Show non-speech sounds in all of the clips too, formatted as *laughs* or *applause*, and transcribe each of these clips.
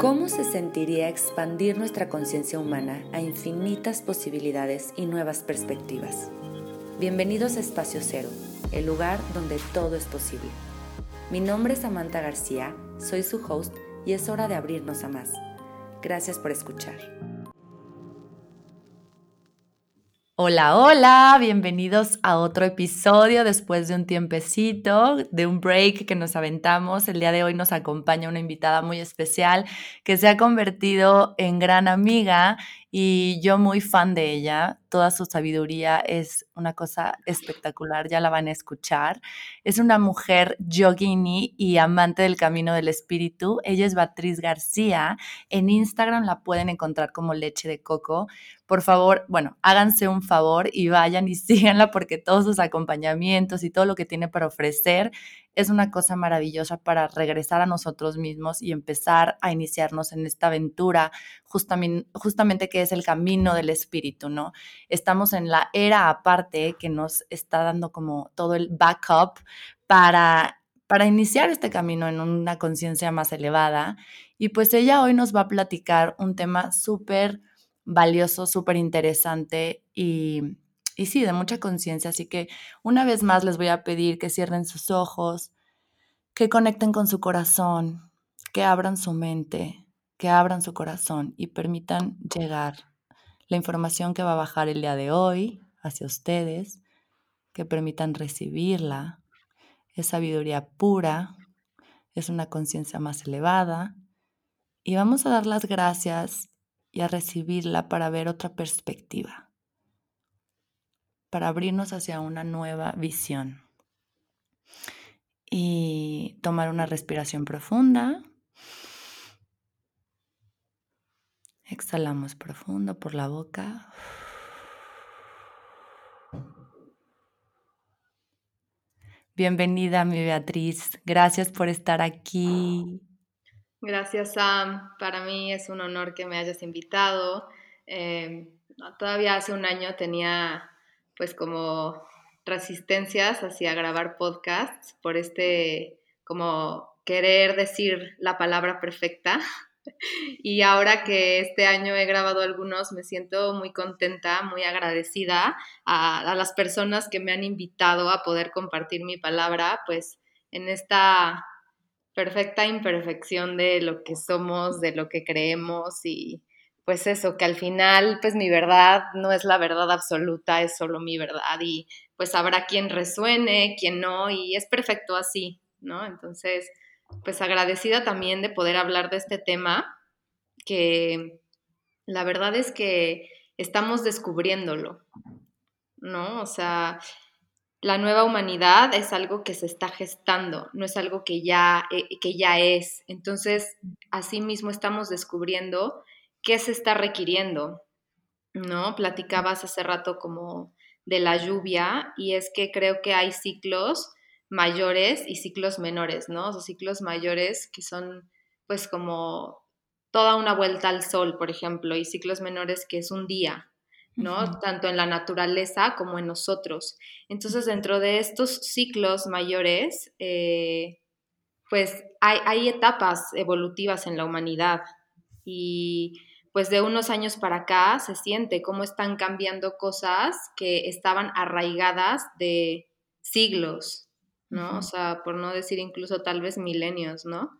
¿Cómo se sentiría expandir nuestra conciencia humana a infinitas posibilidades y nuevas perspectivas? Bienvenidos a Espacio Cero, el lugar donde todo es posible. Mi nombre es Samantha García, soy su host y es hora de abrirnos a más. Gracias por escuchar. Hola, hola, bienvenidos a otro episodio después de un tiempecito, de un break que nos aventamos. El día de hoy nos acompaña una invitada muy especial que se ha convertido en gran amiga y yo muy fan de ella. Toda su sabiduría es una cosa espectacular, ya la van a escuchar. Es una mujer yogini y amante del camino del espíritu. Ella es Beatriz García. En Instagram la pueden encontrar como leche de coco por favor, bueno, háganse un favor y vayan y *laughs* síganla porque todos sus acompañamientos y todo lo que tiene para ofrecer es una cosa maravillosa para regresar a nosotros mismos y empezar a iniciarnos en esta aventura, justamente, que es el camino del espíritu, ¿no? Estamos en la era aparte que nos está dando como todo el backup para, para iniciar este camino en una conciencia más elevada. Y pues ella hoy nos va a platicar un tema súper valioso, súper interesante y, y sí, de mucha conciencia. Así que una vez más les voy a pedir que cierren sus ojos, que conecten con su corazón, que abran su mente, que abran su corazón y permitan llegar la información que va a bajar el día de hoy hacia ustedes, que permitan recibirla. Es sabiduría pura, es una conciencia más elevada. Y vamos a dar las gracias y a recibirla para ver otra perspectiva, para abrirnos hacia una nueva visión. Y tomar una respiración profunda. Exhalamos profundo por la boca. Bienvenida, mi Beatriz. Gracias por estar aquí. Gracias, Sam. Para mí es un honor que me hayas invitado. Em, todavía hace un año tenía pues como resistencias hacia grabar podcasts por este como querer decir la palabra perfecta. *laughs* Y ahora que este año he grabado algunos, me siento muy contenta, muy agradecida a, las personas que me han invitado a poder compartir mi palabra, pues en esta perfecta imperfección de lo que somos, de lo que creemos y pues eso, que al final pues mi verdad no es la verdad absoluta, es solo mi verdad y pues habrá quien resuene, quien no y es perfecto así, ¿no? Entonces, pues agradecida también de poder hablar de este tema que la verdad es que estamos descubriéndolo, ¿no? O sea, la nueva humanidad es algo que se está gestando, no es algo que ya, eh, que ya es. Entonces, mismo estamos descubriendo qué se está requiriendo, ¿no? Platicabas hace rato como de la lluvia y es que creo que hay ciclos mayores y ciclos menores, ¿no? O ciclos mayores que son pues como toda una vuelta al sol, por ejemplo, y ciclos menores que es un día, ¿no? Tanto en la naturaleza como en nosotros. Entonces, dentro de estos ciclos mayores, eh, pues hay, etapas evolutivas en la humanidad y pues de unos años para acá se siente cómo están cambiando cosas que estaban arraigadas de siglos, ¿no? O sea, por no decir incluso tal vez milenios, ¿no?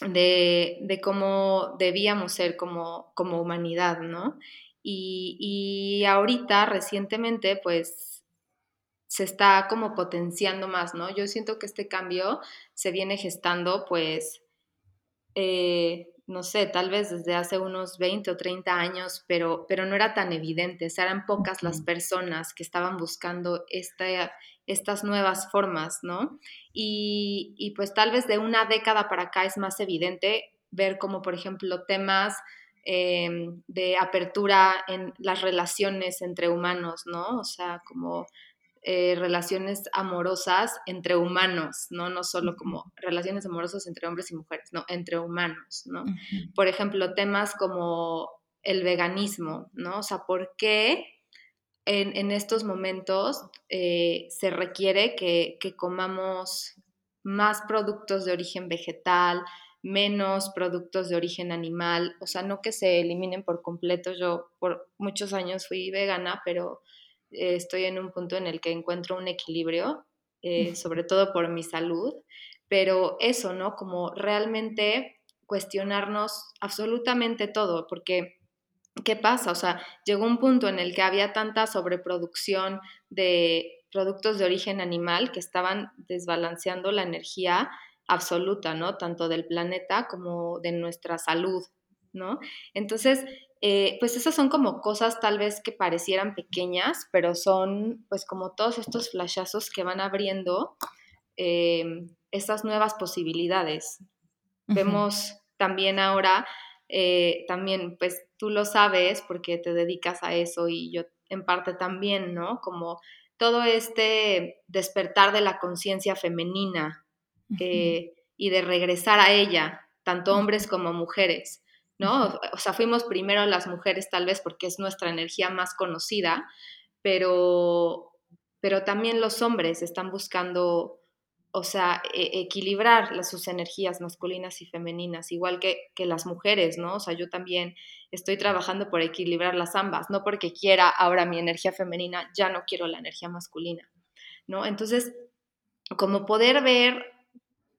De, de, cómo debíamos ser como, como humanidad, ¿no? Y, ahorita, recientemente, pues se está como potenciando más, ¿no? Yo siento que este cambio se viene gestando, pues, eh, no sé, tal vez desde hace unos 20 o 30 años, pero, pero no era tan evidente, eran pocas las personas que estaban buscando estas nuevas formas, ¿no? Y, y pues tal vez de una década para acá es más evidente ver como, por ejemplo, temas Em, de apertura en las relaciones entre humanos, ¿no? O sea, como eh, relaciones amorosas entre humanos, ¿no? No solo como relaciones amorosas entre hombres y mujeres, no, entre humanos, ¿no? Por ejemplo, temas como el veganismo, ¿no? O sea, ¿por qué en, estos momentos eh, se requiere que, que comamos más productos de origen vegetal, menos productos de origen animal, o sea, no que se eliminen por completo. Yo por muchos años fui vegana, pero eh, estoy en un punto en el que encuentro un equilibrio, eh, sobre todo por mi salud, pero eso, ¿no? Como realmente cuestionarnos absolutamente todo, porque ¿qué pasa? O sea, llegó un punto en el que había tanta sobreproducción de productos de origen animal que estaban desbalanceando la energía absoluta, ¿no? Tanto del planeta como de nuestra salud, ¿no? Entonces, eh, pues esas son como cosas tal vez que parecieran pequeñas, pero son pues como todos estos flashazos que van abriendo eh, estas nuevas posibilidades. Vemos también ahora, eh, también pues tú lo sabes porque te dedicas a eso y yo en parte también, ¿no? Como todo este despertar de la conciencia femenina, eh, y de regresar a ella, tanto hombres como mujeres, ¿no? O sea, fuimos primero las mujeres tal vez porque es nuestra energía más conocida, pero, pero también los hombres están buscando, o sea, e, equilibrar sus energías masculinas y femeninas, igual que, que las mujeres, ¿no? O sea, yo también estoy trabajando por equilibrar las ambas, no porque quiera ahora mi energía femenina, ya no quiero la energía masculina, ¿no? Entonces, como poder ver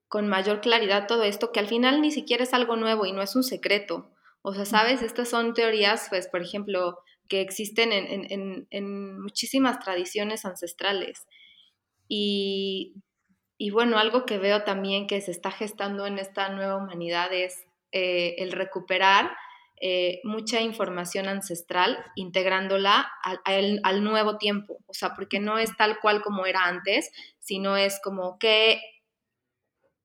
con mayor claridad todo esto, que al final ni siquiera es algo nuevo y no es un secreto. O sea, sabes, estas son teorías, pues, por ejemplo, que existen en, muchísimas tradiciones ancestrales. Y, bueno, algo que veo también que se está gestando en esta nueva humanidad es eh, el recuperar eh, mucha información ancestral, integrándola al, al, nuevo tiempo. O sea, porque no es tal cual como era antes, sino es como que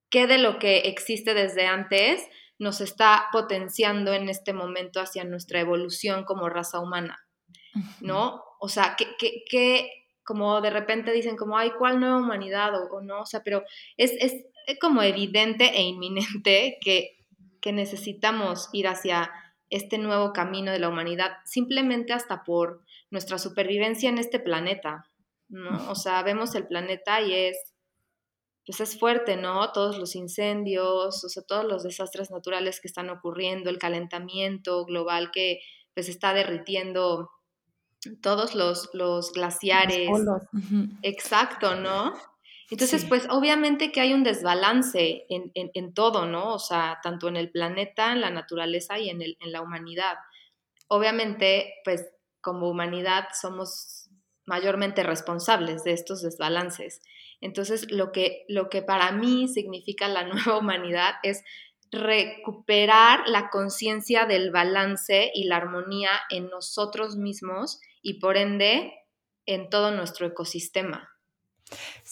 qué de lo que existe desde antes nos está potenciando en este momento hacia nuestra evolución como raza humana, ¿no? O sea, que, como de repente dicen como, ay, ¿cuál nueva humanidad? O, no, o sea, pero es, es, como evidente e inminente que, que necesitamos ir hacia este nuevo camino de la humanidad, simplemente hasta por nuestra supervivencia en este planeta, ¿no? O sea, vemos el planeta y es pues es fuerte, ¿no? Todos los incendios, o sea, todos los desastres naturales que están ocurriendo, el calentamiento global que pues está derritiendo todos los, los glaciares. Exacto, ¿no? Entonces, pues obviamente que hay un desbalance en, en, todo, ¿no? O sea, tanto en el planeta, en la naturaleza y en, el, en la humanidad. Obviamente, pues como humanidad somos mayormente responsables de estos desbalances. Entonces, lo que, lo que para mí significa la *laughs* nueva humanidad es recuperar la conciencia del balance y la armonía en nosotros mismos y por ende en todo nuestro ecosistema.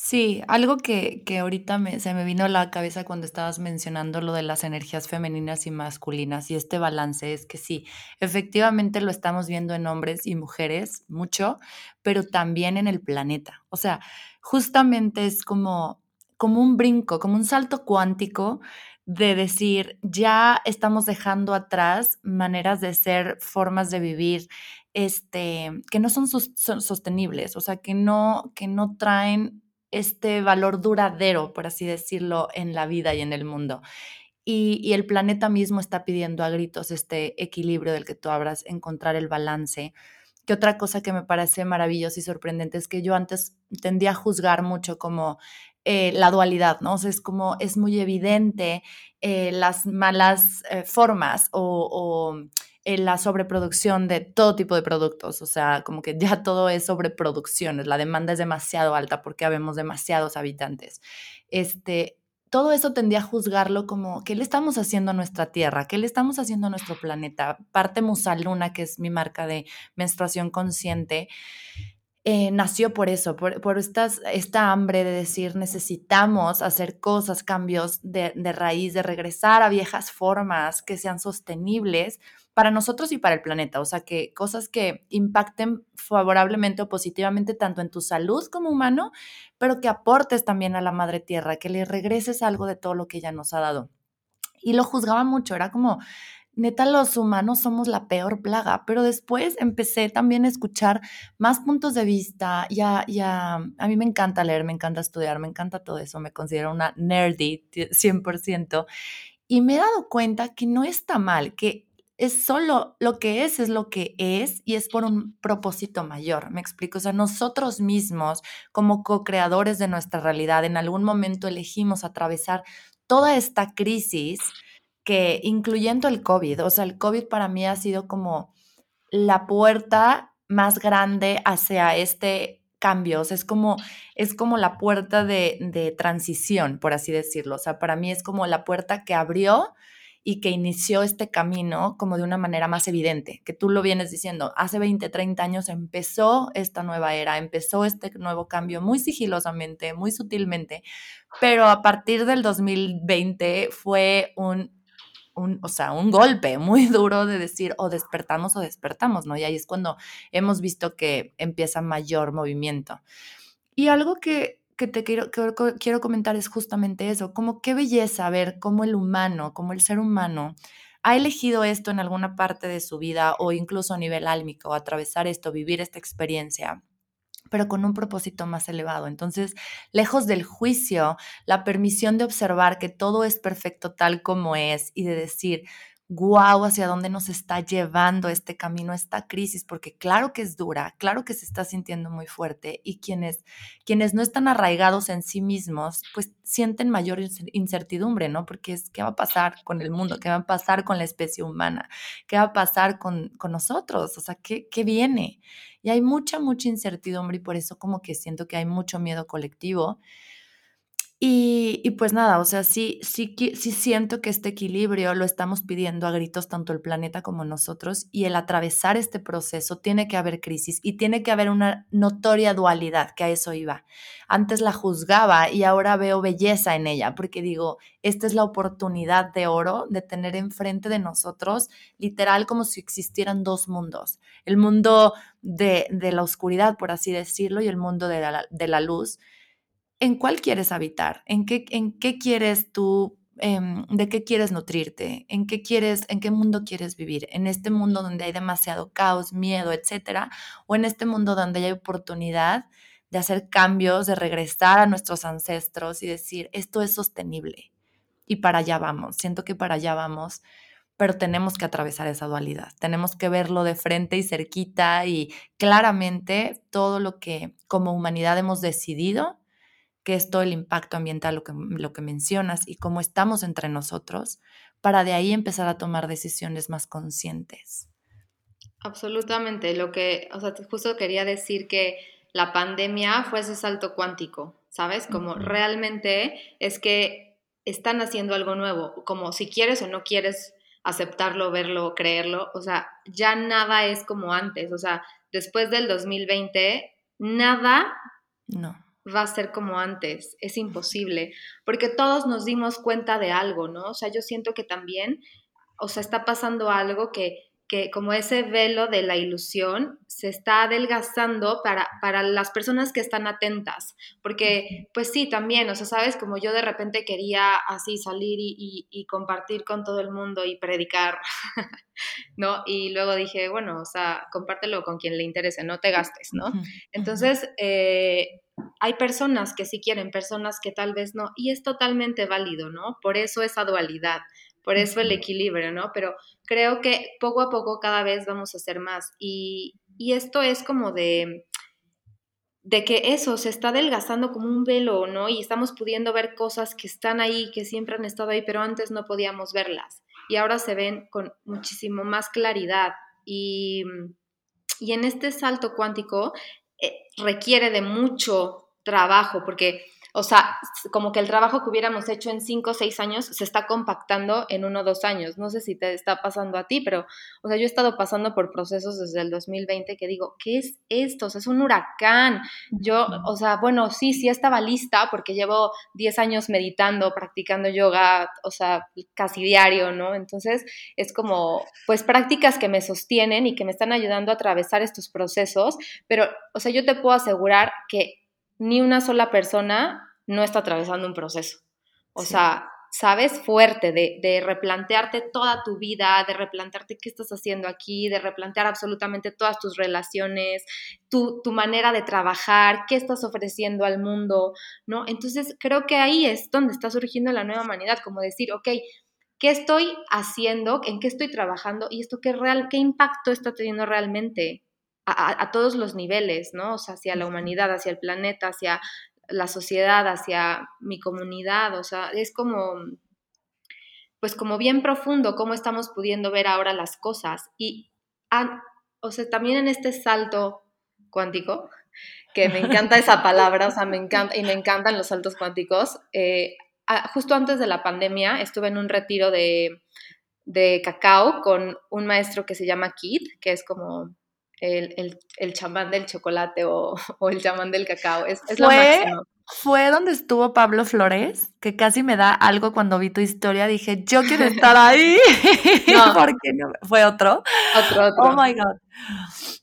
Sí, algo que, que ahorita me, se me vino a la cabeza cuando estabas mencionando lo de las energías femeninas y masculinas y este balance es que sí, efectivamente lo estamos viendo en hombres y mujeres mucho, pero también en el planeta. O sea, justamente es como, como un brinco, como un salto cuántico de decir, ya estamos dejando atrás maneras de ser, formas de vivir, este, que no son, sostenibles, o sea, que no, que no traen este valor duradero, por así decirlo, en la vida y en el mundo. Y, y, el planeta mismo está pidiendo a gritos este equilibrio del que tú hablas, encontrar el balance. Que otra cosa que me parece maravillosa y sorprendente es que yo antes tendía a juzgar mucho como eh, la dualidad, ¿no? O sea, es como, es muy evidente eh, las malas eh, formas o, o la sobreproducción de todo tipo de productos, o sea, como que ya todo es sobreproducción, la demanda es demasiado alta porque habemos demasiados habitantes. Este, todo eso tendría a juzgarlo como, ¿qué le estamos haciendo a nuestra Tierra? ¿Qué le estamos haciendo a nuestro planeta? Parte Musaluna, que es mi marca de menstruación consciente, eh, nació por eso, por, estas, esta hambre de decir necesitamos hacer cosas, cambios de, de raíz, de regresar a viejas formas que sean sostenibles para nosotros y para el planeta. O sea, que cosas que impacten favorablemente o positivamente tanto en tu salud como humano, pero que aportes también a la madre tierra, que le regreses algo de todo lo que ella nos ha dado. Y lo juzgaba mucho, era como, neta, los humanos somos la peor plaga, pero después empecé también a escuchar más puntos de vista, ya, ya, a mí me encanta leer, me encanta estudiar, me encanta todo eso, me considero una nerdy 100%, Y me he dado cuenta que no está mal, que es solo lo que es, es lo que es y es por un propósito mayor. Me explico. O sea, nosotros mismos, como co-creadores de nuestra realidad, en algún momento elegimos atravesar toda esta crisis que, incluyendo el COVID, o sea, el COVID para mí ha sido como la puerta más grande hacia este cambio. O sea, es como, es como la puerta de, de transición, por así decirlo. O sea, para mí es como la puerta que abrió y que inició este camino como de una manera más evidente, que tú lo vienes diciendo, hace 20, 30 años empezó esta nueva era, empezó este nuevo cambio muy sigilosamente, muy sutilmente, pero a partir del 2020 fue un, un, o sea, un golpe muy *laughs* duro de decir o despertamos o despertamos, ¿no? Y ahí es cuando hemos visto que empieza mayor movimiento. Y algo que que te quiero, quiero comentar es justamente eso, como qué belleza ver cómo el humano, como el ser humano, ha elegido esto en alguna parte de su vida o incluso a nivel álmico, atravesar esto, vivir esta experiencia pero con un propósito más elevado. Entonces, lejos del juicio, la permisión de observar que todo es perfecto tal como es y de decir, wow, hacia dónde nos está llevando este camino, esta crisis, porque claro que es dura, claro que se está sintiendo muy fuerte y quienes, quienes no están arraigados en sí mismos, pues sienten mayor incertidumbre, ¿no? Porque es, ¿qué va a pasar con el mundo? ¿Qué va a pasar con la especie humana? ¿Qué va a pasar con, con nosotros? O sea, ¿qué, ¿qué viene? Y hay mucha, mucha incertidumbre y por eso como que siento que hay mucho miedo colectivo. Y, pues nada, o sea, sí, sí, sí siento que este equilibrio lo estamos pidiendo a gritos tanto el planeta como nosotros y el atravesar este proceso tiene que haber crisis y tiene que haber una notoria dualidad, que a eso iba. Antes la juzgaba y ahora veo belleza en ella porque digo, esta es la oportunidad de oro de tener enfrente de nosotros literal como si existieran dos mundos, el mundo de, de la oscuridad, por así decirlo, y el mundo de de la luz en cuál quieres habitar, en qué, quieres tú, em, de qué quieres nutrirte, en qué quieres, en qué mundo quieres vivir, en este mundo donde hay demasiado caos, miedo, etcétera, o en este mundo donde hay oportunidad de hacer cambios, de regresar a nuestros ancestros y decir, esto es sostenible. Y para allá vamos, siento que para allá vamos, pero tenemos que atravesar esa dualidad, tenemos que verlo de frente y cerquita y claramente todo lo que como humanidad hemos decidido que es todo el impacto ambiental, lo que, lo que mencionas, y cómo estamos entre nosotros, para de ahí empezar a tomar decisiones más conscientes. Absolutamente, lo que, o sea, justo quería decir que la pandemia fue ese salto cuántico, ¿sabes? Como realmente es que están haciendo algo nuevo, como si quieres o no quieres aceptarlo, verlo, creerlo, o sea, ya nada es como antes, o sea, después del 2020, nada no va a ser como antes, es imposible, porque todos nos dimos cuenta de algo, ¿no? O sea, yo siento que también, o sea, está pasando algo que, que como ese velo de la ilusión se está adelgazando para, para las personas que están atentas, porque pues sí, también, o sea, sabes, como yo de repente quería así salir y, y, compartir con todo el mundo y predicar, *laughs* ¿no? Y luego dije, bueno, o sea, compártelo con quien le interese, no te gastes, ¿no? Entonces, eh, hay personas que sí quieren, personas que tal vez no, y es totalmente válido, ¿no? Por eso esa dualidad, por eso el equilibrio, ¿no? Pero creo que poco a poco cada vez vamos a hacer más y, y esto es como de de que eso se está adelgazando como un velo, ¿no? Y estamos pudiendo ver cosas que están ahí, que siempre han estado ahí, pero antes no podíamos verlas. Y ahora se ven con muchísimo más claridad. Y, y en este salto cuántico requiere de mucho trabajo, porque o sea, como que el trabajo que hubiéramos hecho en cinco o seis años se está compactando en uno o dos años. No sé si te está pasando a ti, pero, o sea, yo he estado pasando por procesos desde el 2020 que digo, ¿qué es esto? O sea, es un huracán. Yo, o sea, bueno, sí, sí estaba lista porque llevo 10 años meditando, practicando yoga, o sea, casi diario, ¿no? Entonces, es como, pues, prácticas que me sostienen y que me están ayudando a atravesar estos procesos, pero, o sea, yo te puedo asegurar que ni una sola persona no está atravesando un proceso. O sea, sabes, fuerte, de, replantearte toda tu vida, de replantearte qué estás haciendo aquí, de replantear absolutamente todas tus relaciones, tu, tu, manera de trabajar, qué estás ofreciendo al mundo, ¿no? Entonces creo que ahí es donde está surgiendo la nueva humanidad, como decir, ok, ¿qué estoy haciendo? ¿En qué estoy trabajando? ¿Y esto qué, real, qué impacto está teniendo realmente a, a todos los niveles, ¿no? O sea, hacia la humanidad, hacia el planeta, hacia la sociedad, hacia mi comunidad, o sea, es como, pues como bien profundo cómo estamos pudiendo ver ahora las cosas. Y, o sea, también en este salto cuántico, que me encanta esa palabra, o sea, me encanta, y me encantan los saltos cuánticos. Eh, justo antes de la pandemia estuve en un retiro de, de cacao con un maestro que se llama Kid, que es como el, el, chamán del chocolate *laughs* o, el chamán del cacao. Es, es lo máximo. Fue donde estuvo Pablo Flores, que casi me da algo cuando vi tu historia. Dije, yo quiero estar *laughs* ahí. *laughs* No. porque no? Fue otro. Otro, otro. Oh my God.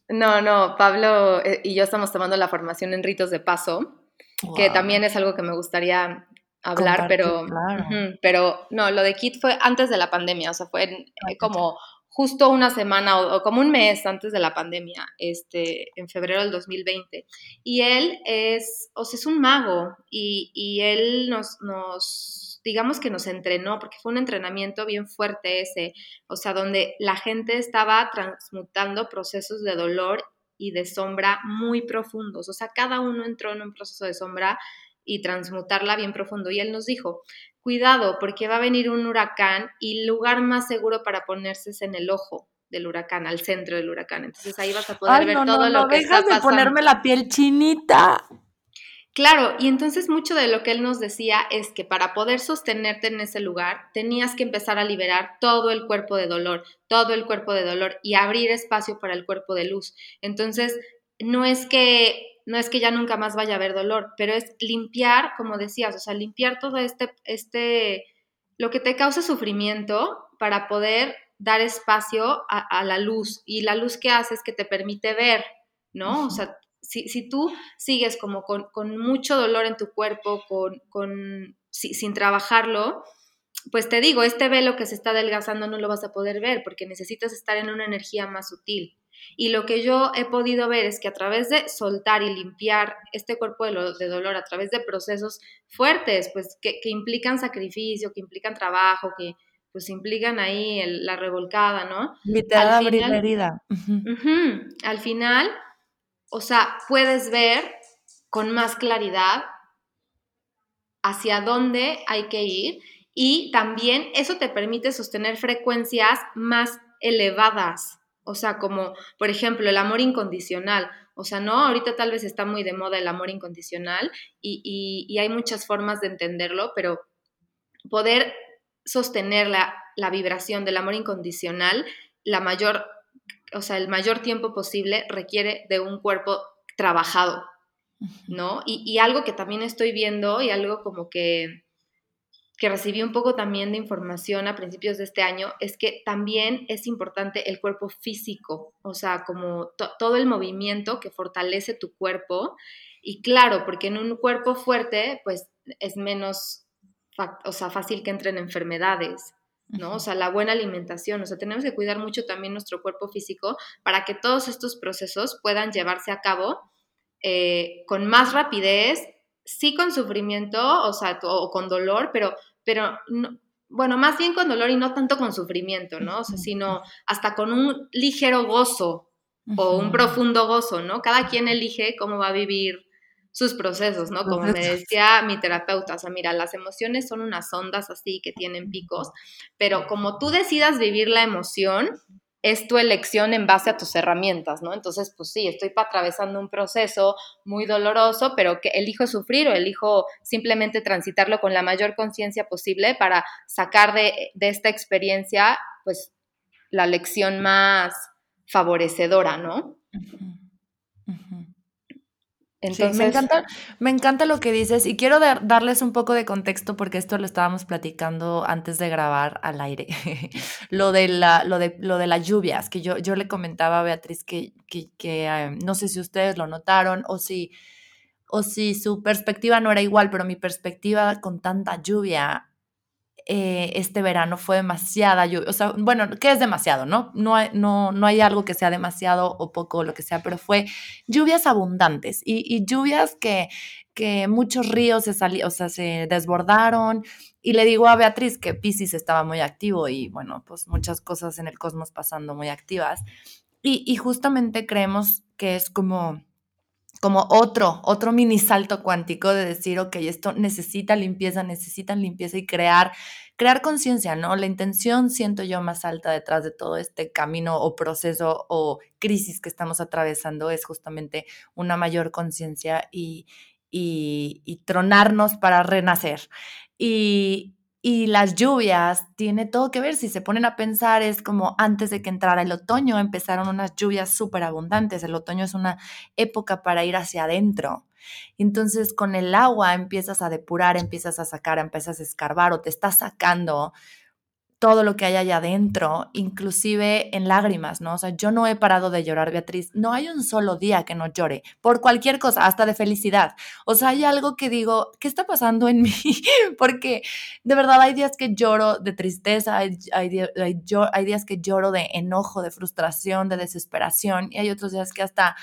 No, no, Pablo eh, y yo estamos tomando la formación en ritos de paso, que también es algo que me gustaría hablar, pero, pero no, lo de Kit fue antes de la pandemia, o sea, fue como justo una semana o, como un mes antes de la pandemia, este, en febrero del 2020. Y él es, o sea, es un mago y, y él nos, nos, digamos que nos entrenó, porque fue un entrenamiento bien fuerte ese, o sea, donde la gente estaba transmutando procesos de dolor y de sombra muy profundos. O sea, cada uno entró en un proceso de sombra y transmutarla bien profundo. Y él nos dijo, cuidado porque va a venir un huracán y el lugar más seguro para ponerse es en el ojo del huracán, al centro del huracán. Entonces ahí vas a poder ver todo lo que está pasando. de ponerme la piel chinita. Claro, y entonces mucho de lo que él nos decía es que para poder sostenerte en ese lugar tenías que empezar a liberar todo el cuerpo de dolor, todo el cuerpo de dolor y abrir espacio para el cuerpo de luz. Entonces, no es que no es que ya nunca más vaya a haber dolor, pero es limpiar, como decías, o sea, limpiar todo este, este, lo que te causa sufrimiento para poder dar espacio a, la luz. Y la luz que hace es que te permite ver, ¿no? O sea, si, tú sigues como con, mucho dolor en tu cuerpo, con, con sin trabajarlo, pues te digo, este velo que se está adelgazando no lo vas a poder ver porque necesitas estar en una energía más sutil. Y lo que yo he podido ver es que a través de soltar y limpiar este cuerpo de, dolor, a través de procesos fuertes, pues que, implican sacrificio, que implican trabajo, que pues implican ahí la revolcada, ¿no? Literal abrir la herida. al final, o sea, puedes ver con más claridad hacia dónde hay que ir y también eso te permite sostener frecuencias más elevadas. O sea, como por ejemplo el amor incondicional. O sea, no, ahorita tal vez está muy de moda el amor incondicional y, hay muchas formas de entenderlo, pero poder sostener la, la, vibración del amor incondicional, la mayor, o sea, el mayor tiempo posible requiere de un cuerpo trabajado, ¿no? y algo que también estoy viendo y algo como que que recibí un poco también de información a principios de este año es que también es importante el cuerpo físico, o sea, como todo el movimiento que fortalece tu cuerpo. Y claro, porque en un cuerpo fuerte, pues es menos, o sea, fácil que entren enfermedades, ¿no? O sea, la buena alimentación, o sea, tenemos que cuidar mucho también nuestro cuerpo físico para que todos estos procesos puedan llevarse a cabo eh, con más rapidez sí con sufrimiento, o sea, o con dolor, pero, pero bueno, más bien con dolor y no tanto con sufrimiento, ¿no? O sea, sino hasta con un ligero gozo o un profundo gozo, ¿no? Cada quien elige cómo va a vivir sus procesos, ¿no? Como me decía mi terapeuta, o sea, mira, las emociones son unas ondas así que tienen picos, pero como tú decidas vivir la emoción, es tu elección en base a tus herramientas, ¿no? Entonces, pues sí, estoy atravesando un proceso muy doloroso, pero que elijo sufrir o elijo simplemente transitarlo con la mayor conciencia posible para sacar de, esta experiencia, pues, la lección más favorecedora, ¿no? Entonces, me, encanta, me encanta lo que dices y quiero darles un poco de contexto porque esto lo estábamos platicando antes de grabar al aire. *laughs* lo, de la, lo, de, lo de las lluvias, que yo, yo le comentaba a Beatriz que, que, eh, no sé si ustedes lo notaron o si, o si su perspectiva no era igual, pero mi perspectiva con tanta lluvia eh, este verano fue demasiada lluvia. O sea, bueno, ¿qué es demasiado? No, no, hay, no, no hay algo que sea demasiado o poco lo que sea, pero fue lluvias abundantes y, lluvias que, que muchos ríos se, o sea, se desbordaron. Y le digo a Beatriz que Pisces estaba muy activo y bueno, pues muchas cosas en el cosmos pasando muy activas. Y justamente creemos que es como como otro, otro mini salto cuántico de decir, ok, esto necesita limpieza, necesitan limpieza y crear, crear conciencia, ¿no? La intención siento yo más alta detrás de todo este camino o proceso o crisis que estamos atravesando es justamente una mayor conciencia y, y, y, tronarnos para renacer. Y, y las lluvias tiene todo que ver, si se ponen a pensar, es como antes de que entrara el otoño, empezaron unas lluvias súper abundantes. El otoño es una época para ir hacia adentro. Entonces con el agua empiezas a depurar, empiezas a sacar, empiezas a escarbar o te estás sacando todo lo que hay allá adentro, inclusive en lágrimas, ¿no? O sea, yo no he parado de llorar, Beatriz. No hay un solo día que no llore, por cualquier cosa, hasta de felicidad. O sea, hay algo que digo, ¿qué está pasando en *laughs* mí? Porque de verdad hay días que lloro de tristeza, hay, hay, hay días que lloro de enojo, de frustración, de desesperación, y hay otros días que hasta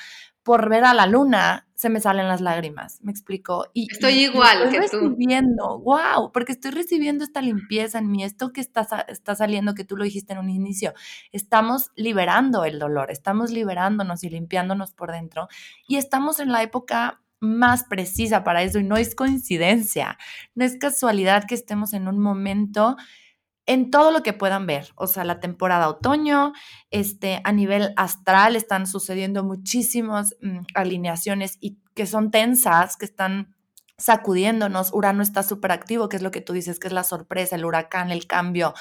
por ver a la luna se me salen las lágrimas, me explico. Y, estoy igual estoy recibiendo, wow, porque estoy recibiendo esta limpieza en mí, esto que está, está saliendo, que tú lo dijiste en un inicio, estamos liberando el dolor, estamos liberándonos y limpiándonos por dentro y estamos en la época más precisa para eso y no es coincidencia, no es casualidad que estemos en un momento en todo lo que puedan ver, o sea, la temporada otoño, este, a nivel astral están sucediendo muchísimas mm, alineaciones y que son tensas, que están sacudiéndonos. Urano está súper activo, que es lo que tú dices, que es la sorpresa, el huracán, el cambio.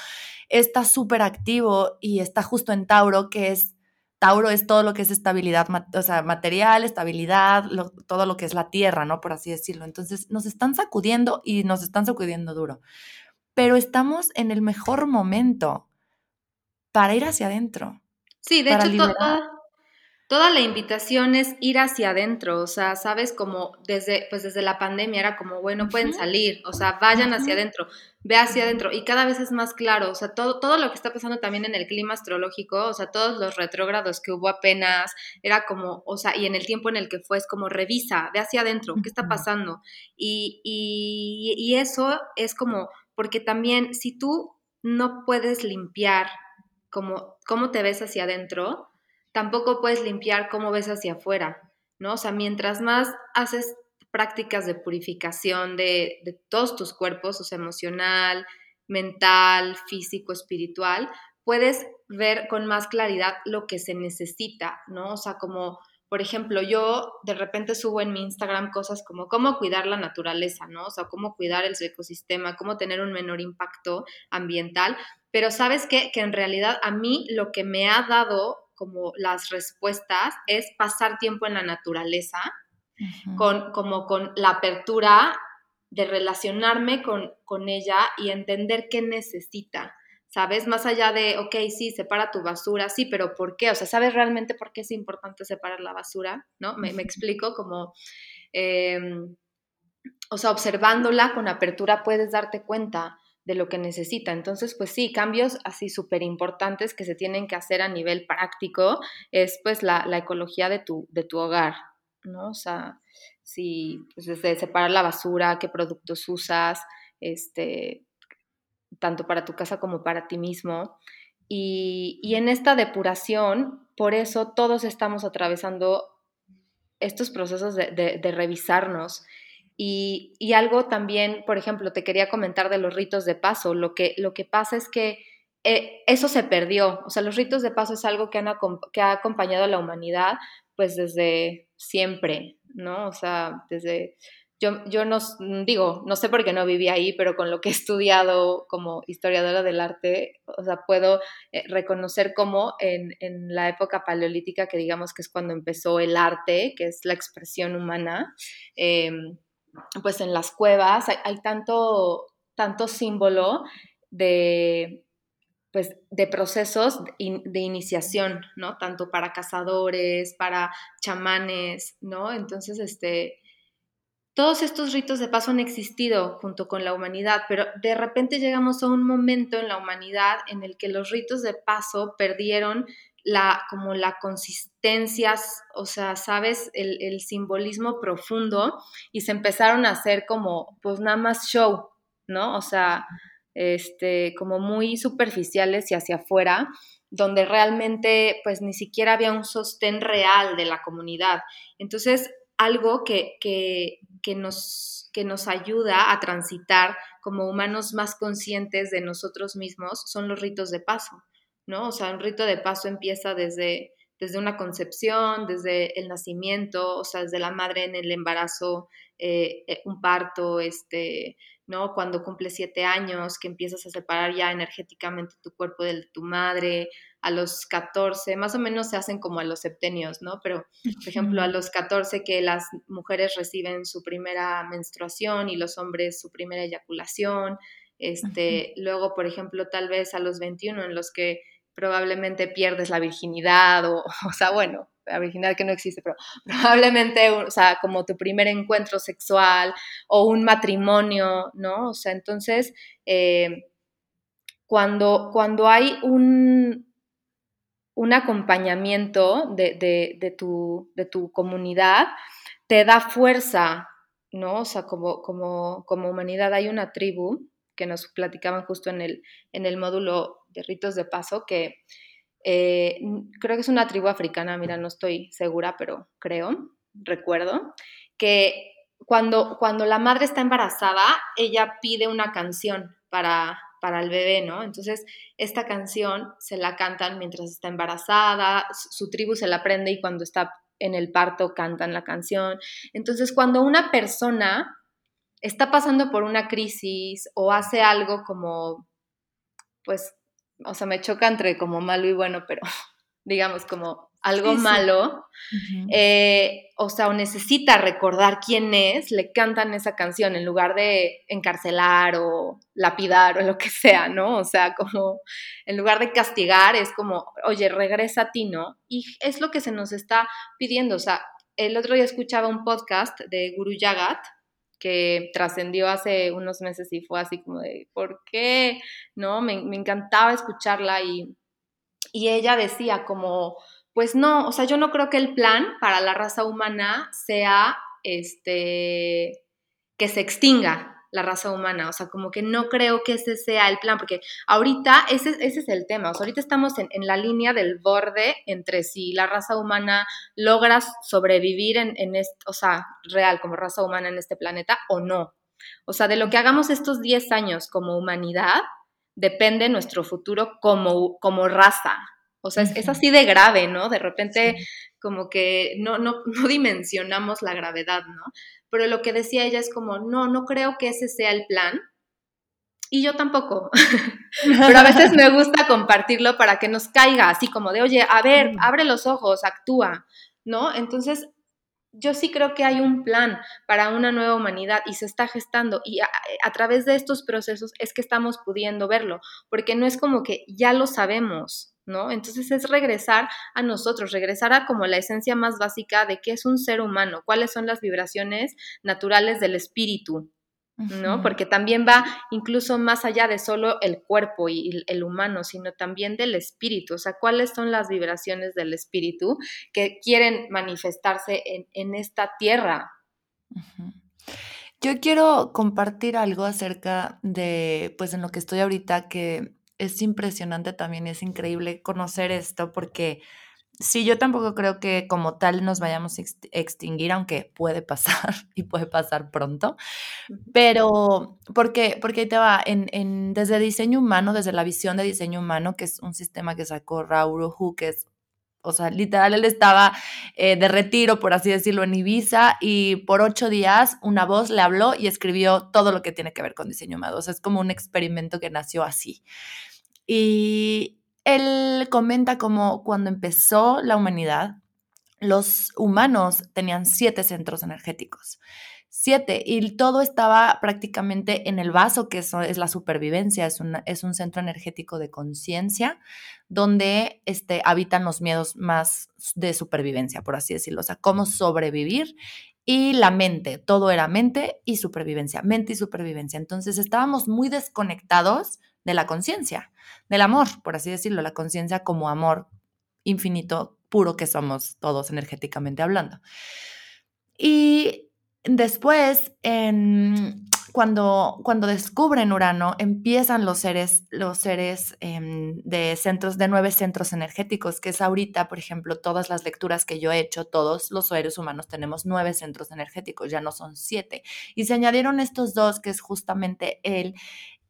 Está súper activo y está justo en Tauro, que es, Tauro es todo lo que es estabilidad, o sea, material, estabilidad, todo lo que es la tierra, ¿no? Por así decirlo. Entonces, nos están sacudiendo y nos están sacudiendo duro pero estamos en el mejor momento para ir hacia adentro. Sí, de hecho, toda, la invitación es ir hacia adentro, o sea, sabes, como desde, pues desde la pandemia era como, bueno, pueden salir, o sea, vayan hacia adentro, ve hacia adentro, y cada vez es más claro, o sea, todo, todo lo que está pasando también en el clima astrológico, o sea, todos los retrógrados que hubo apenas, era como, o sea, y en el tiempo en el que fue, es como, revisa, ve hacia adentro, ¿qué está pasando? Y, y, y eso es como porque también si tú no puedes limpiar como cómo te ves hacia adentro, tampoco puedes limpiar cómo ves hacia afuera, ¿no? O sea, mientras más haces prácticas de purificación de, de todos tus cuerpos, o sea, emocional, mental, físico, espiritual, puedes ver con más claridad lo que se necesita, ¿no? O sea, como por ejemplo, yo de repente subo en mi Instagram cosas como cómo cuidar la naturaleza, ¿no? O sea, cómo cuidar el ecosistema, cómo tener un menor impacto ambiental. Pero sabes qué? Que en realidad a mí lo que me ha dado como las respuestas es pasar tiempo en la naturaleza, con, como con la apertura de relacionarme con, con ella y entender qué necesita. ¿Sabes? Más allá de, ok, sí, separa tu basura, sí, pero ¿por qué? O sea, ¿sabes realmente por qué es importante separar la basura? ¿No? Me, explico como, em, o sea, observándola con apertura puedes darte cuenta de lo que necesita. Entonces, pues sí, cambios así súper importantes que se tienen que hacer a nivel práctico es pues la, ecología de tu, de tu hogar, ¿no? O sea, si, pues desde separar la basura, qué productos usas, este, tanto para tu casa como para ti mismo. Y, en esta depuración, por eso todos estamos atravesando estos procesos de, revisarnos. Y, algo también, por ejemplo, te quería comentar de los ritos de paso. Lo que, lo que pasa es que eh, eso se perdió. O sea, los ritos de paso es algo que, han, que ha acompañado a la humanidad pues desde siempre, ¿no? O sea, desde yo, no digo, no sé por qué no viví ahí, pero con lo que he estudiado como historiadora del arte, o sea, puedo eh, reconocer cómo en, la época paleolítica, que digamos que es cuando empezó el arte, que es la expresión humana, em, pues en las cuevas hay, tanto, tanto símbolo de, pues, de procesos de iniciación, ¿no? Tanto para cazadores, para chamanes, ¿no? Entonces, este, todos estos ritos de paso han existido junto con la humanidad, pero de repente llegamos a un momento en la humanidad en el que los ritos de paso perdieron la, como la consistencia, o sea, sabes, el, el, simbolismo profundo y se empezaron a hacer como, pues nada más show, ¿no? O sea, este, como muy superficiales y hacia afuera, donde realmente pues ni siquiera había un sostén real de la comunidad. Entonces, algo que, que, que, nos, que nos ayuda a transitar como humanos más conscientes de nosotros mismos son los ritos de paso, ¿no? O sea, un rito de paso empieza desde, desde una concepción, desde el nacimiento, o sea, desde la madre en el embarazo, eh, eh, un parto, este, ¿no? Cuando cumples siete años, que empiezas a separar ya energéticamente tu cuerpo de tu madre, a los 14, más o menos se hacen como a los septenios, ¿no? Pero, por ejemplo, a los 14 que las mujeres reciben su primera menstruación y los hombres su primera eyaculación, este, luego, por ejemplo, tal vez a los 21 en los que probablemente pierdes la virginidad o, *laughs* o sea, bueno, la virginidad que no existe, pero *laughs* probablemente, o sea, como tu primer encuentro sexual o un matrimonio, ¿no? O sea, entonces, eh, cuando, cuando hay un, un acompañamiento de, tu, de, tu, comunidad, te da fuerza, ¿no? O sea, como, como, como humanidad hay una tribu que nos platicaban justo en el, en el módulo de ritos de paso, que eh, creo que es una tribu africana, mira, no estoy segura, pero creo, recuerdo, que cuando, cuando la madre está embarazada, ella pide una canción para, para el bebé, ¿no? Entonces, esta canción se la cantan mientras está embarazada, su tribu se la aprende y cuando está en el parto cantan la canción. Entonces, cuando una persona está pasando por una crisis o hace algo como, pues, o sea, me choca entre como malo y bueno, pero *laughs* digamos como algo malo, eh, o sea, o necesita recordar quién es, le cantan esa canción en lugar de encarcelar o lapidar o lo que sea, ¿no? O sea, como en lugar de castigar, es como, oye, regresa a ti, ¿no? Y es lo que se nos está pidiendo, o sea, el otro día escuchaba un podcast de Guru Yagat, que trascendió hace unos meses y fue así como de, ¿por qué? ¿No? Me, me encantaba escucharla y, y ella decía como, pues no, o sea, yo no creo que el plan para la raza humana sea este que se extinga la raza humana, o sea, como que no creo que ese sea el plan, porque ahorita ese, ese es el tema, o sea, ahorita estamos en, en, la línea del borde entre si la raza humana logra sobrevivir en, en este, o sea, real como raza humana en este planeta o no. O sea, de lo que hagamos estos 10 años como humanidad, depende nuestro futuro como, como raza, o sea, es, así de grave, ¿no? De repente como que no, no, no dimensionamos la gravedad, ¿no? Pero lo que decía ella es como, no, no creo que ese sea el plan. Y yo tampoco. *laughs* Pero a veces me gusta compartirlo para que nos caiga, así como de, oye, a ver, abre los ojos, actúa, ¿no? Entonces, yo sí creo que hay un plan para una nueva humanidad y se está gestando y a, a, través de estos procesos es que estamos pudiendo verlo, porque no es como que ya lo sabemos, ¿no? Entonces es regresar a nosotros, regresar a como la esencia más básica de qué es un ser humano, cuáles son las vibraciones naturales del espíritu, ¿no? Porque también va incluso más allá de solo el cuerpo y el humano, sino también del espíritu, o sea, cuáles son las vibraciones del espíritu que quieren manifestarse en, esta tierra. Yo quiero compartir algo acerca de, pues en lo que estoy ahorita, que es impresionante también, es increíble conocer esto porque sí, yo tampoco creo que como tal nos vayamos a extinguir, aunque puede pasar *laughs* y puede pasar pronto, pero porque, porque ahí te va, en, en, desde diseño humano, desde la visión de diseño humano, que es un sistema que sacó Raúl Hu, que es o sea, literal, él estaba eh, de retiro, por así decirlo, en Ibiza y por ocho días una voz le habló y escribió todo lo que tiene que ver con diseño humano. O sea, es como un experimento que nació así. Y él comenta como cuando empezó la humanidad, los humanos tenían siete centros energéticos. Siete, y todo estaba prácticamente en el vaso, que eso es la supervivencia, es, es un centro energético de conciencia, donde este, habitan los miedos más de supervivencia, por así decirlo, o sea, cómo sobrevivir y la mente, todo era mente y supervivencia, mente y supervivencia. Entonces estábamos muy desconectados de la conciencia, del amor, por así decirlo, la conciencia como amor infinito, puro que somos todos energéticamente hablando. Y después, cuando, cuando descubren Urano, empiezan los seres, los seres em, de centros, de nueve centros energéticos, que es ahorita, por ejemplo, todas las lecturas que yo he hecho, todos los seres humanos tenemos nueve centros energéticos, ya no son siete. Y se añadieron estos dos, que es justamente el,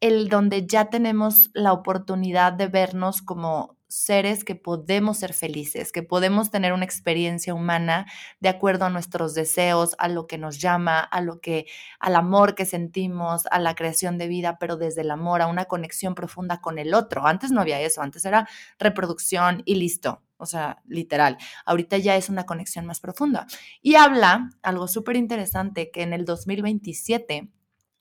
el donde ya tenemos la oportunidad de vernos como seres que podemos ser felices, que podemos tener una experiencia humana de acuerdo a nuestros deseos, a lo que nos llama, a lo que al amor que sentimos, a la creación de vida, pero desde el amor, a una conexión profunda con el otro. Antes no había eso, antes era reproducción y listo. O sea, literal. Ahorita ya es una conexión más profunda. Y habla algo súper interesante que en el 2027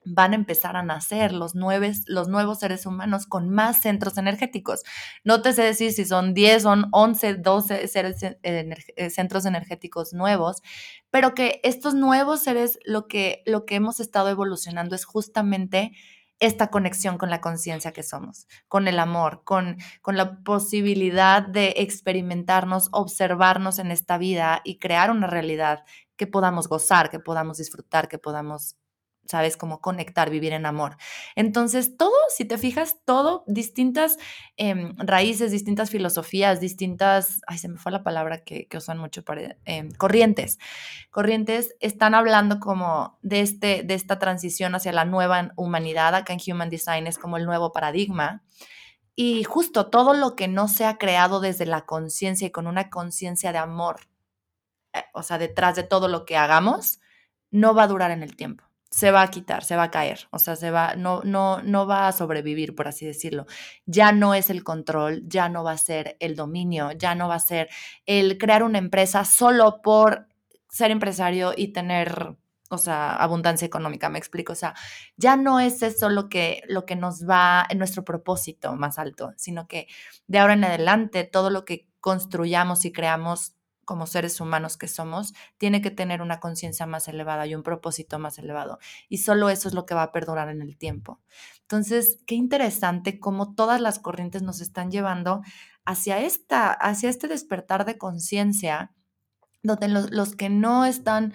van a empezar a nacer los, los nuevos seres humanos con más centros energéticos. No te sé decir si son 10, son 11, 12 seres, eh, centros energéticos nuevos, pero que estos nuevos seres, lo que, lo que hemos estado evolucionando es justamente esta conexión con la conciencia que somos, con el amor, con, con la posibilidad de experimentarnos, observarnos en esta vida y crear una realidad que podamos gozar, que podamos disfrutar, que podamos ¿sabes? Cómo conectar, vivir en amor. Entonces, todo, si te fijas, todo, distintas em, raíces, distintas filosofías, distintas, ay, se me fue la palabra que, que usan mucho para, em, corrientes. Corrientes están hablando como de, este, de esta transición hacia la nueva humanidad. Acá en Human Design es como el nuevo paradigma. Y justo todo lo que no se ha creado desde la conciencia y con una conciencia de amor, eh, o sea, detrás de todo lo que hagamos, no va a durar en el tiempo se va a quitar, se va a caer, o sea, se va, no, no, no va a sobrevivir, por así decirlo. Ya no es el control, ya no va a ser el dominio, ya no va a ser el crear una empresa solo por ser empresario y tener, o sea, abundancia económica, me explico, o sea, ya no es eso lo que, lo que nos va en nuestro propósito más alto, sino que de ahora en adelante todo lo que construyamos y creamos como seres humanos que somos, tiene que tener una conciencia más elevada y un propósito más elevado. Y solo eso es lo que va a perdurar en el tiempo. Entonces, qué interesante cómo todas las corrientes nos están llevando hacia, esta, hacia este despertar de conciencia, donde los, los que no están,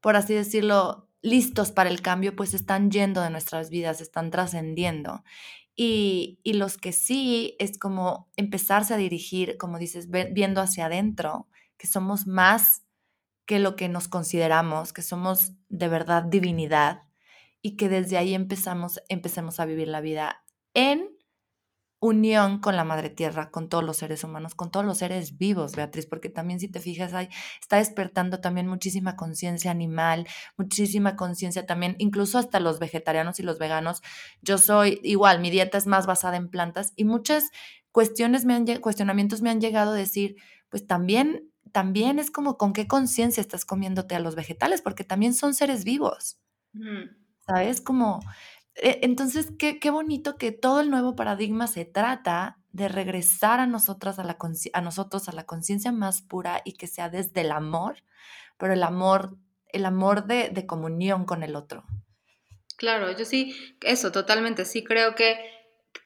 por así decirlo, listos para el cambio, pues están yendo de nuestras vidas, están trascendiendo. Y, y, los que sí es como empezarse a dirigir, como dices, viendo hacia adentro que somos más que lo que nos consideramos, que somos de verdad divinidad y que desde ahí empezamos, empecemos a vivir la vida en unión con la madre tierra, con todos los seres humanos, con todos los seres vivos, Beatriz, porque también si te fijas, ahí está despertando también muchísima conciencia animal, muchísima conciencia también, incluso hasta los vegetarianos y los veganos. Yo soy igual, mi dieta es más basada en plantas y muchas cuestiones me han, cuestionamientos me han llegado a decir, pues también también es como con qué conciencia estás comiéndote a los vegetales, porque también son seres vivos. ¿Sabes? Como, e, entonces, qué, qué, bonito que todo el nuevo paradigma se trata de regresar a nosotras, a, la a nosotros, a la conciencia más pura y que sea desde el amor, pero el amor, el amor de, de comunión con el otro. Claro, yo sí, eso, totalmente, sí creo que,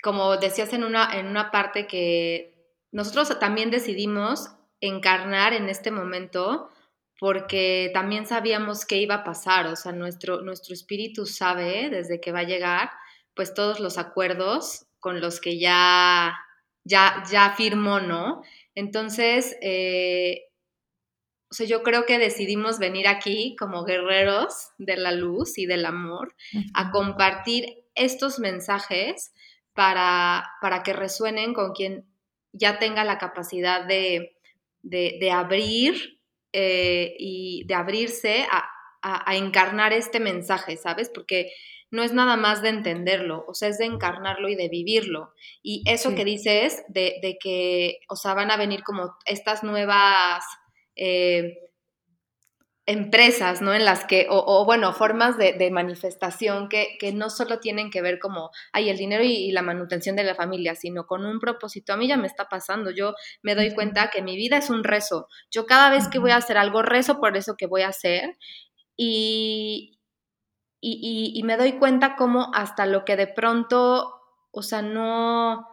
como decías en una, en una parte que nosotros también decidimos encarnar en este momento porque también sabíamos qué iba a pasar, o sea, nuestro, nuestro espíritu sabe desde que va a llegar, pues todos los acuerdos con los que ya, ya, ya firmó, ¿no? Entonces, eh, o sea, yo creo que decidimos venir aquí como guerreros de la luz y del amor a compartir estos mensajes para, para que resuenen con quien ya tenga la capacidad de, de, abrir eh, y de abrirse a, encarnar este mensaje, ¿sabes? Porque no es nada más de entenderlo, o sea, es de encarnarlo y de vivirlo. Y eso que dices de, de, que, o sea, van a venir como estas nuevas eh, empresas, ¿no? En las que, o, bueno, formas de, manifestación que, que, no solo tienen que ver como, hay el dinero y, la manutención de la familia, sino con un propósito. A mí ya me está pasando, yo me doy cuenta que mi vida es un rezo. Yo cada vez que voy a hacer algo, rezo por eso que voy a hacer y, y, y, me doy cuenta como hasta lo que de pronto, o sea, no,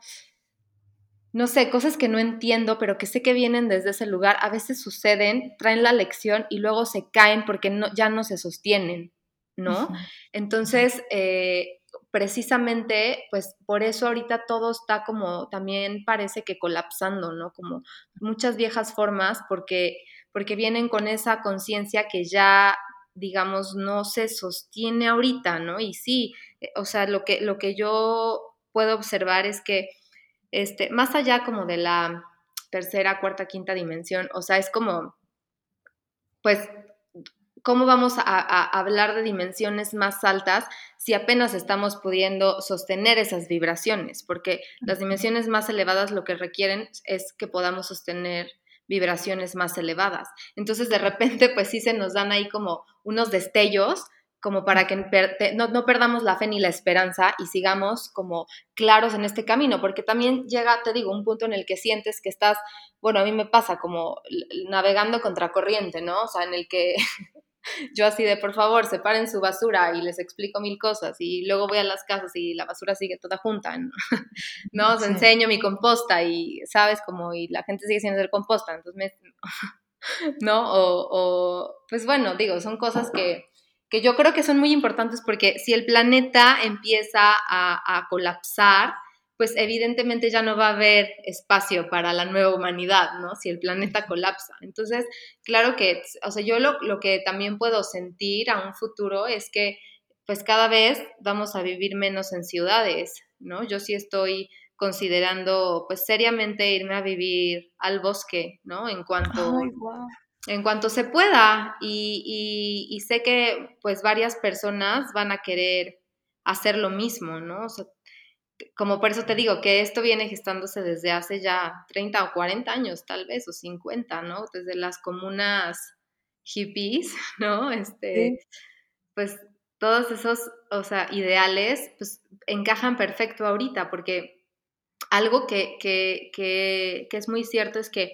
no sé, cosas que no entiendo, pero que sé que vienen desde ese lugar, a veces suceden, traen la lección y luego se caen porque no, ya no se sostienen, ¿no? Entonces, eh, precisamente, pues por eso ahorita todo está como también parece que colapsando, ¿no? Como muchas viejas formas, porque, porque vienen con esa conciencia que ya digamos, no se sostiene ahorita, ¿no? Y sí, eh, o sea, lo que, lo que yo puedo observar es que, este, más allá como de la tercera, cuarta, quinta dimensión, o sea, es como, pues, ¿cómo vamos a, a, hablar de dimensiones más altas si apenas estamos pudiendo sostener esas vibraciones? Porque las dimensiones más elevadas lo que requieren es que podamos sostener vibraciones más elevadas. Entonces, de repente, pues sí se nos dan ahí como unos destellos como para que no, perdamos la fe ni la esperanza y sigamos como claros en este camino, porque también llega, te digo, un punto en el que sientes que estás, bueno, a mí me pasa como navegando contracorriente, ¿no? O sea, en el que *laughs* yo así de, por favor, separen su basura y les explico mil cosas y luego voy a las casas y la basura sigue toda junta, ¿no? *laughs* Os enseño mi composta y, ¿sabes? Como, y la gente sigue sin hacer composta, entonces me... *laughs* ¿No? O, pues bueno, digo, son cosas que, que yo creo que son muy importantes porque si el planeta empieza a, a colapsar, pues evidentemente ya no va a haber espacio para la nueva humanidad, ¿no? Si el planeta colapsa. Entonces, claro que, o sea, yo lo, lo, que también puedo sentir a un futuro es que, pues cada vez vamos a vivir menos en ciudades, ¿no? Yo sí estoy considerando, pues seriamente irme a vivir al bosque, ¿no? En cuanto... En cuanto se pueda, y, y, y sé que pues varias personas van a querer hacer lo mismo, ¿no? O sea, como por eso te digo que esto viene gestándose desde hace ya 30 o 40 años, tal vez, o 50, ¿no? Desde las comunas hippies, *laughs* ¿no? Este, pues todos esos, o sea, ideales, pues encajan perfecto ahorita, porque algo que, que, que, que es muy cierto es que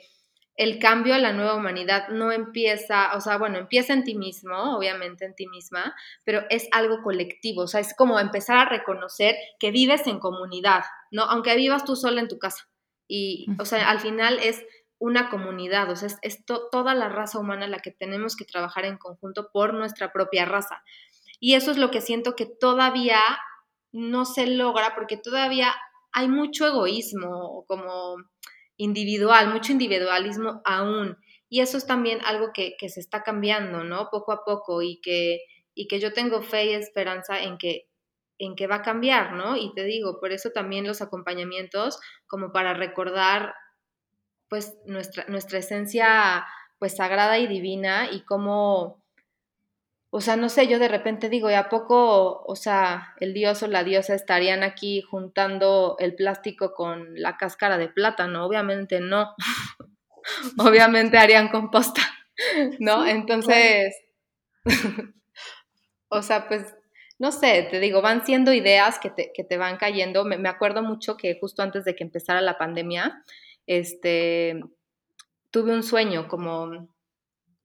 el cambio a la nueva humanidad no empieza, o sea, bueno, empieza en ti mismo, obviamente en ti misma, pero es algo colectivo, o sea, es como empezar a reconocer que vives en comunidad, ¿no? Aunque vivas tú sola en tu casa. Y, o sea, al final es una comunidad, o sea, es, toda la raza humana la que tenemos que trabajar en conjunto por nuestra propia raza. Y eso es lo que siento que todavía no se logra porque todavía hay mucho egoísmo, como individual, mucho individualismo aún. Y eso es también algo que, se está cambiando, ¿no? Poco a poco y que, y que yo tengo fe y esperanza en que, en que va a cambiar, ¿no? Y te digo, por eso también los acompañamientos, como para recordar, pues, nuestra, nuestra esencia, pues, sagrada y divina y cómo o sea, no sé, yo de repente digo, ¿y a poco, o sea, el dios o la diosa estarían aquí juntando el plástico con la cáscara de plátano? Obviamente no. *laughs* Obviamente harían composta, *laughs* ¿no? Entonces, *laughs* o sea, pues, no sé, te digo, van siendo ideas que te, que te van cayendo. Me, me, acuerdo mucho que justo antes de que empezara la pandemia, este, tuve un sueño como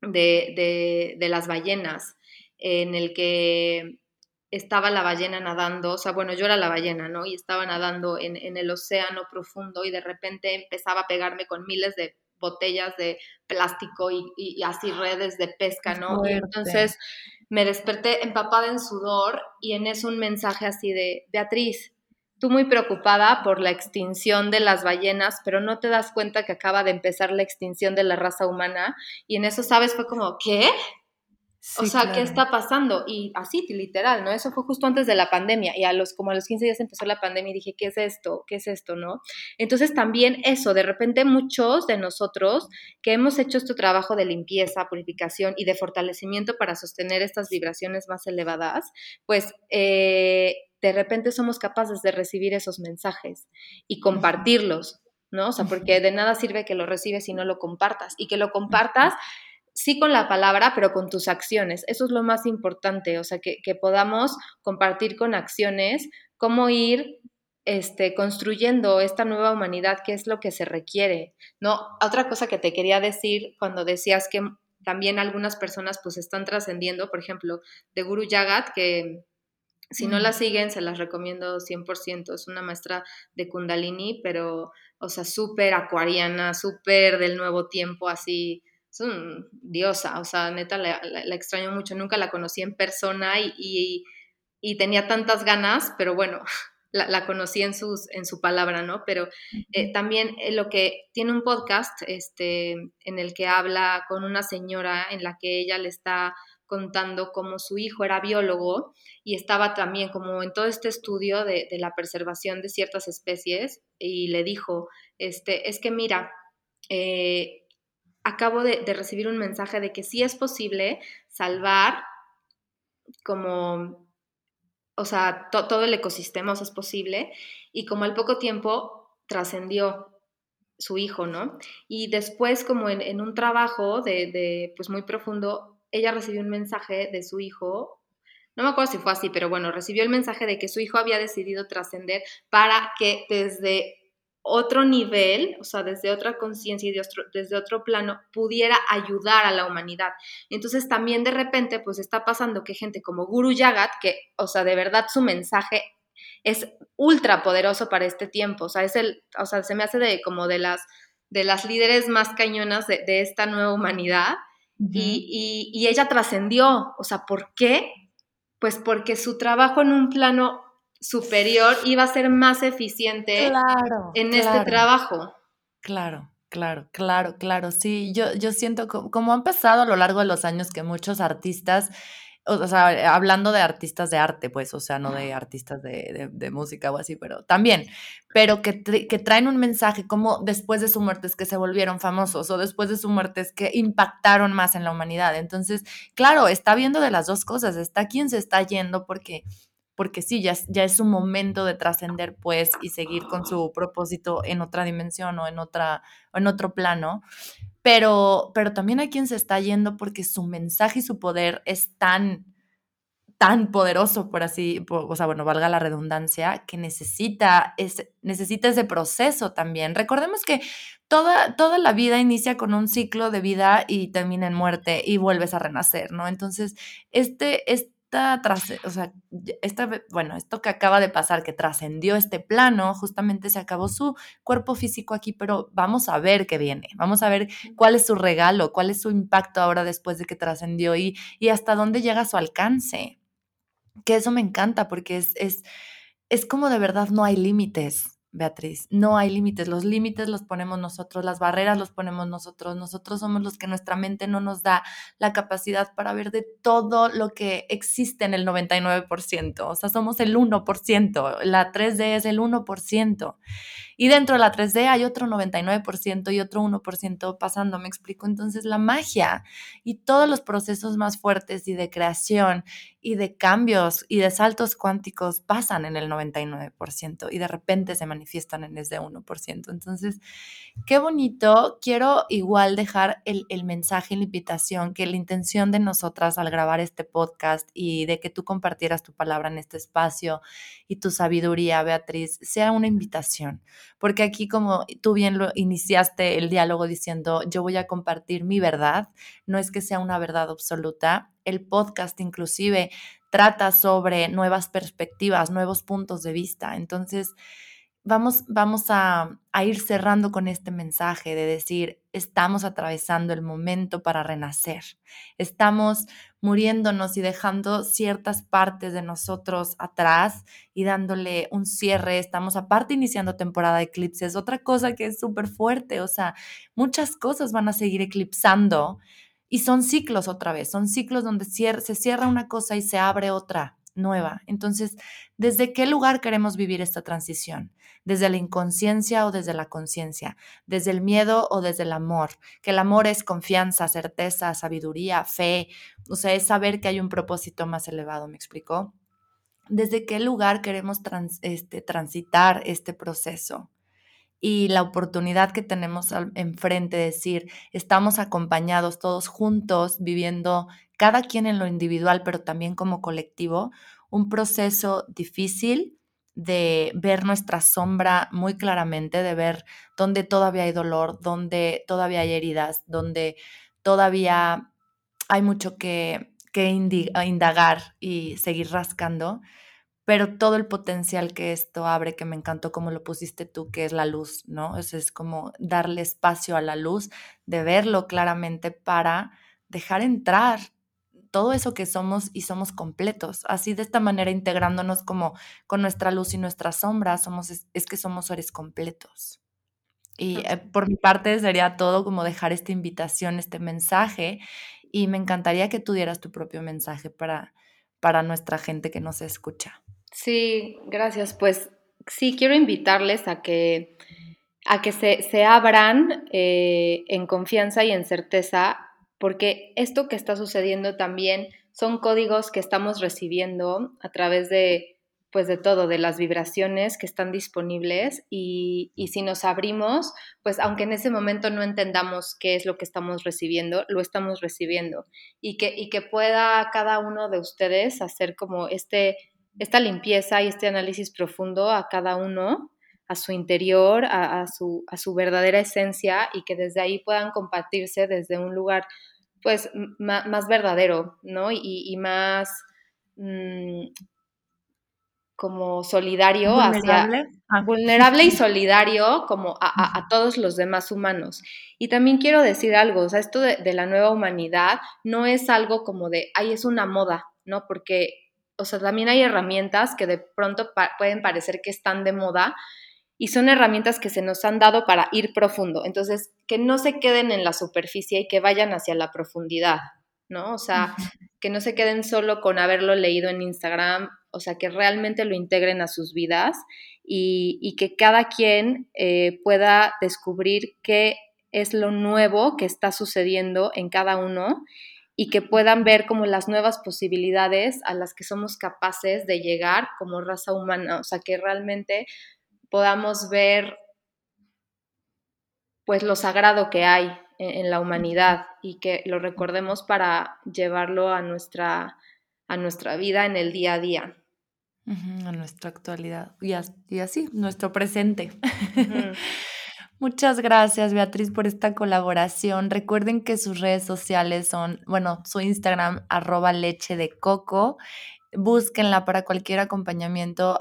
de, de, de las ballenas en el que estaba la ballena nadando, o sea, bueno, yo era la ballena, ¿no? Y estaba nadando en, el océano profundo y de repente empezaba a pegarme con miles de botellas de plástico y, así redes de pesca, ¿no? Y entonces me desperté empapada en sudor y en eso un mensaje así de, Beatriz, tú muy preocupada por la extinción de las ballenas, pero no te das cuenta que acaba de empezar la extinción de la raza humana y en eso, ¿sabes? Fue como, ¿qué? O sea, ¿qué está pasando? Y así, literal, ¿no? Eso fue justo antes de la pandemia y a los como a los 15 días empezó la pandemia y dije, ¿qué es esto? ¿Qué es esto, no? Entonces también eso, de repente muchos de nosotros que hemos hecho este trabajo de limpieza, purificación y de fortalecimiento para sostener estas vibraciones más elevadas, pues eh, de repente somos capaces de recibir esos mensajes y compartirlos, ¿no? O sea, porque de nada sirve que lo recibes si no lo compartas y que lo compartas sí con la palabra, pero con tus acciones. Eso es lo más importante, o sea, que, podamos compartir con acciones cómo ir este, construyendo esta nueva humanidad, que es lo que se requiere. No, otra cosa que te quería decir cuando decías que también algunas personas pues están trascendiendo, por ejemplo, de Guru Yagat, que si no la siguen, se las recomiendo 100%. Es una maestra de Kundalini, pero, o sea, súper acuariana, súper del nuevo tiempo, así. Es un diosa, o sea, neta, la, extraño mucho. Nunca la conocí en persona y, y, tenía tantas ganas, pero bueno, *laughs* la, conocí en, sus, en su palabra, ¿no? Pero eh, también eh, lo que tiene un podcast este, en el que habla con una señora en la que ella le está contando cómo su hijo era biólogo y estaba también como en todo este estudio de, la preservación de ciertas especies y le dijo, este, es que mira, eh, acabo de, recibir un mensaje de que sí es posible salvar como, o sea, todo el ecosistema, o sea, es posible, y como al poco tiempo trascendió su hijo, ¿no? Y después, como en, un trabajo de, de, pues muy profundo, ella recibió un mensaje de su hijo, no me acuerdo si fue así, pero bueno, recibió el mensaje de que su hijo había decidido trascender para que desde otro nivel, o sea, desde otra conciencia y desde otro plano, pudiera ayudar a la humanidad. Entonces también de repente, pues está pasando que gente como Guru Yagat, que, o sea, de verdad su mensaje es ultra poderoso para este tiempo, o sea, es el, o sea, se me hace de como de las, de las líderes más cañonas de, de esta nueva humanidad, y, ella trascendió. O sea, ¿por qué? Pues porque su trabajo en un plano superior iba a ser más eficiente en este trabajo. Claro, claro, claro, claro. Sí, yo, yo siento como, como han pasado a lo largo de los años que muchos artistas o sea, hablando de artistas de arte, pues, o sea, no de artistas de, música o así, pero también, pero que, que, traen un mensaje como después de su muerte es que se volvieron famosos o después de su muerte es que impactaron más en la humanidad. Entonces, claro, está viendo de las dos cosas, está quien se está yendo porque, porque sí, ya, ya es su momento de trascender, pues, y seguir con su propósito en otra dimensión o en, otra, en otro plano pero, pero también hay quien se está yendo porque su mensaje y su poder es tan, tan poderoso, por así, o sea, bueno, valga la redundancia, que necesita ese, necesita ese proceso también. Recordemos que toda, toda la vida inicia con un ciclo de vida y termina en muerte y vuelves a renacer, ¿no? Entonces, este, este o sea, esta, bueno, esto que acaba de pasar, que trascendió este plano, justamente se acabó su cuerpo físico aquí, pero vamos a ver qué viene, vamos a ver cuál es su regalo, cuál es su impacto ahora después de que trascendió y, y hasta dónde llega su alcance. Que eso me encanta porque es, es, es como de verdad no hay límites. Beatriz, no hay límites, los límites los ponemos nosotros, las barreras los ponemos nosotros, nosotros somos los que nuestra mente no nos da la capacidad para ver de todo lo que existe en el 99%, o sea, somos el 1%, la 3D es el 1%. Y dentro de la 3D hay otro 99% y otro 1% pasando, me explico. Entonces la magia y todos los procesos más fuertes y de creación y de cambios y de saltos cuánticos pasan en el 99% y de repente se manifiestan en ese 1%. Entonces, qué bonito. Quiero igual dejar el, el mensaje la invitación que la intención de nosotras al grabar este podcast y de que tú compartieras tu palabra en este espacio y tu sabiduría, Beatriz, sea una invitación porque aquí como tú bien lo iniciaste el diálogo diciendo, yo voy a compartir mi verdad, no es que sea una verdad absoluta, el podcast inclusive trata sobre nuevas perspectivas, nuevos puntos de vista, entonces vamos, vamos a, ir cerrando con este mensaje de decir, estamos atravesando el momento para renacer, estamos muriéndonos y dejando ciertas partes de nosotros atrás y dándole un cierre, estamos aparte iniciando temporada de eclipses, otra cosa que es súper fuerte, o sea, muchas cosas van a seguir eclipsando y son ciclos otra vez, son ciclos donde se cierra una cosa y se abre otra nueva. Entonces, ¿desde qué lugar queremos vivir esta transición? ¿Desde la inconsciencia o desde la conciencia? ¿Desde el miedo o desde el amor? Que el amor es confianza, certeza, sabiduría, fe, o sea, es saber que hay un propósito más elevado, ¿me explicó? ¿Desde qué lugar queremos este, transitar este proceso? Y la oportunidad que tenemos enfrente de decir, estamos acompañados todos juntos, viviendo cada quien en lo individual, pero también como colectivo, un proceso difícil de ver nuestra sombra muy claramente, de ver dónde todavía hay dolor, dónde todavía hay heridas, dónde todavía hay mucho que, que indagar y seguir rascando, pero todo el potencial que esto abre, que me encantó como lo pusiste tú, que es la luz, ¿no? Es, es como darle espacio a la luz, de verlo claramente para dejar entrar todo eso que somos y somos completos. Así de esta manera integrándonos como con nuestra luz y nuestra sombra, somos, es, que somos seres completos. Y eh, por mi parte sería todo como dejar esta invitación, este mensaje, y me encantaría que tú dieras tu propio mensaje para, para nuestra gente que nos escucha. Sí, gracias. Pues sí, quiero invitarles a que, a que se, se abran eh, en confianza y en certeza, porque esto que está sucediendo también son códigos que estamos recibiendo a través de pues de todo, de las vibraciones que están disponibles y, y, si nos abrimos, pues aunque en ese momento no entendamos qué es lo que estamos recibiendo, lo estamos recibiendo y que, y que pueda cada uno de ustedes hacer como este esta limpieza y este análisis profundo a cada uno, a su interior, a, su, a su, verdadera esencia y que desde ahí puedan compartirse desde un lugar pues más, verdadero, ¿no? Y, más mm, como solidario vulnerable. hacia ah. vulnerable y solidario como a, todos los demás humanos. Y también quiero decir algo, o sea, esto de, de la nueva humanidad no es algo como de, ay, es una moda, ¿no? Porque o sea, también hay herramientas que de pronto pueden parecer que están de moda y son herramientas que se nos han dado para ir profundo. Entonces, que no se queden en la superficie y que vayan hacia la profundidad, ¿no? O sea, que no se queden solo con haberlo leído en Instagram, o sea, que realmente lo integren a sus vidas y, que cada quien eh, pueda descubrir qué es lo nuevo que está sucediendo en cada uno y que puedan ver como las nuevas posibilidades a las que somos capaces de llegar como raza humana, o sea, que realmente podamos ver pues lo sagrado que hay en, la humanidad y que lo recordemos para llevarlo a nuestra, a nuestra vida en el día a día. a nuestra actualidad y, así, nuestro presente. *laughs* Muchas gracias, Beatriz, por esta colaboración. Recuerden que sus redes sociales son, bueno, su Instagram, arroba leche de coco búsquenla para cualquier acompañamiento.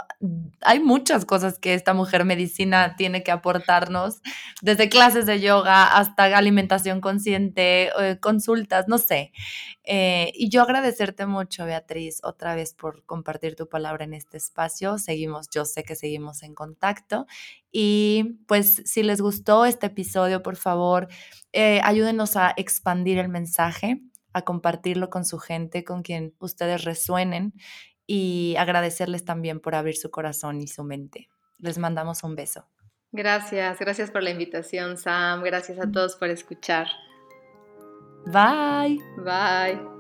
Hay muchas cosas que esta mujer medicina tiene que aportarnos, desde clases de yoga hasta alimentación consciente, eh, consultas, no sé. Eh, y yo agradecerte mucho, Beatriz, otra vez por compartir tu palabra en este espacio. Seguimos, yo sé que seguimos en contacto. Y pues si les gustó este episodio, por favor, eh, ayúdenos a expandir el mensaje a compartirlo con su gente, con quien ustedes resuenen y agradecerles también por abrir su corazón y su mente. Les mandamos un beso. Gracias, gracias por la invitación, Sam. Gracias a todos por escuchar. Bye. Bye.